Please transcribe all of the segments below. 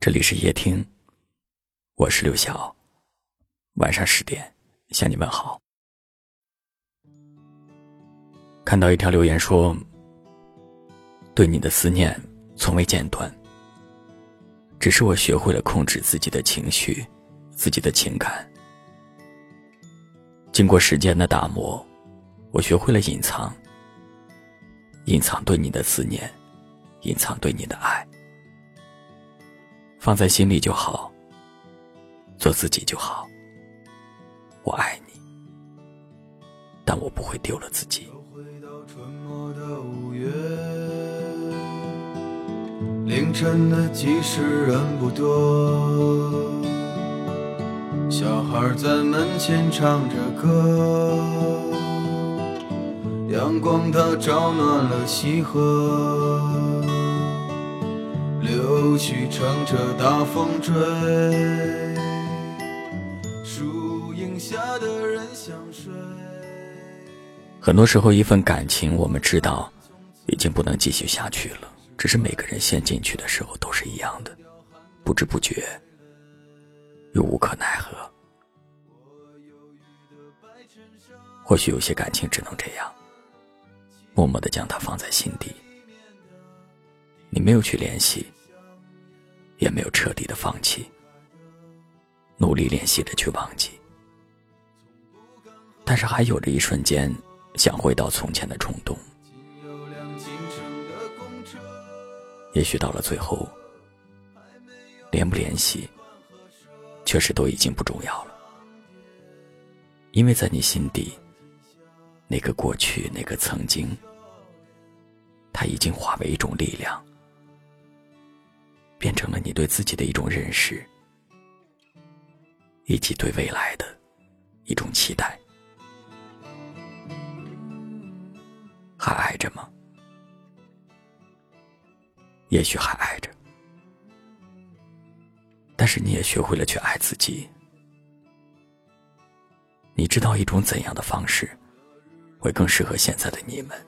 这里是夜听，我是刘晓。晚上十点向你问好。看到一条留言说：“对你的思念从未间断，只是我学会了控制自己的情绪，自己的情感。经过时间的打磨，我学会了隐藏，隐藏对你的思念，隐藏对你的爱。”放在心里就好，做自己就好。我爱你，但我不会丢了自己。凌晨的集市人不多，小孩在门前唱着歌，阳光它照暖了溪河。柳絮乘着大风吹，树荫下的人想睡。很多时候，一份感情，我们知道已经不能继续下去了，只是每个人陷进去的时候都是一样的，不知不觉又无可奈何。或许有些感情只能这样，默默的将它放在心底，你没有去联系。也没有彻底的放弃，努力练习着去忘记，但是还有着一瞬间想回到从前的冲动。也许到了最后，联不联系，确实都已经不重要了，因为在你心底，那个过去，那个曾经，它已经化为一种力量。变成了你对自己的一种认识，以及对未来的一种期待。还爱着吗？也许还爱着，但是你也学会了去爱自己。你知道一种怎样的方式会更适合现在的你们？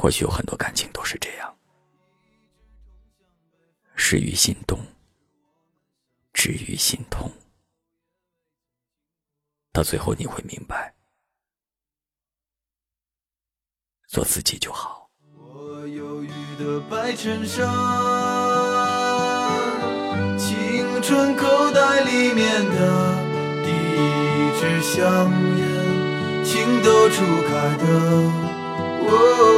或许有很多感情都是这样，始于心动，止于心痛，到最后你会明白，做自己就好。我忧郁的白衬衫，青春口袋里面的第一支香烟，情窦初开的我。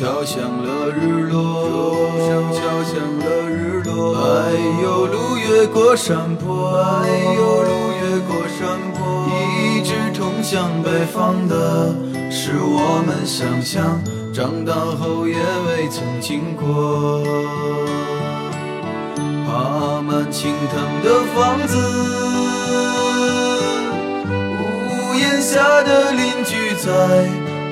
敲响了日落，敲响了日落。哎呦，路越过山坡，哎呦，路越过山坡。一直通向北方的，是我们想象，长大后也未曾经过。爬满青藤的房子，屋檐下的邻居在。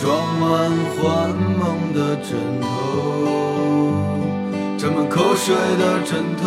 装满幻梦的枕头，沾满口水的枕头。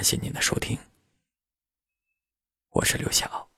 感谢您的收听，我是刘晓。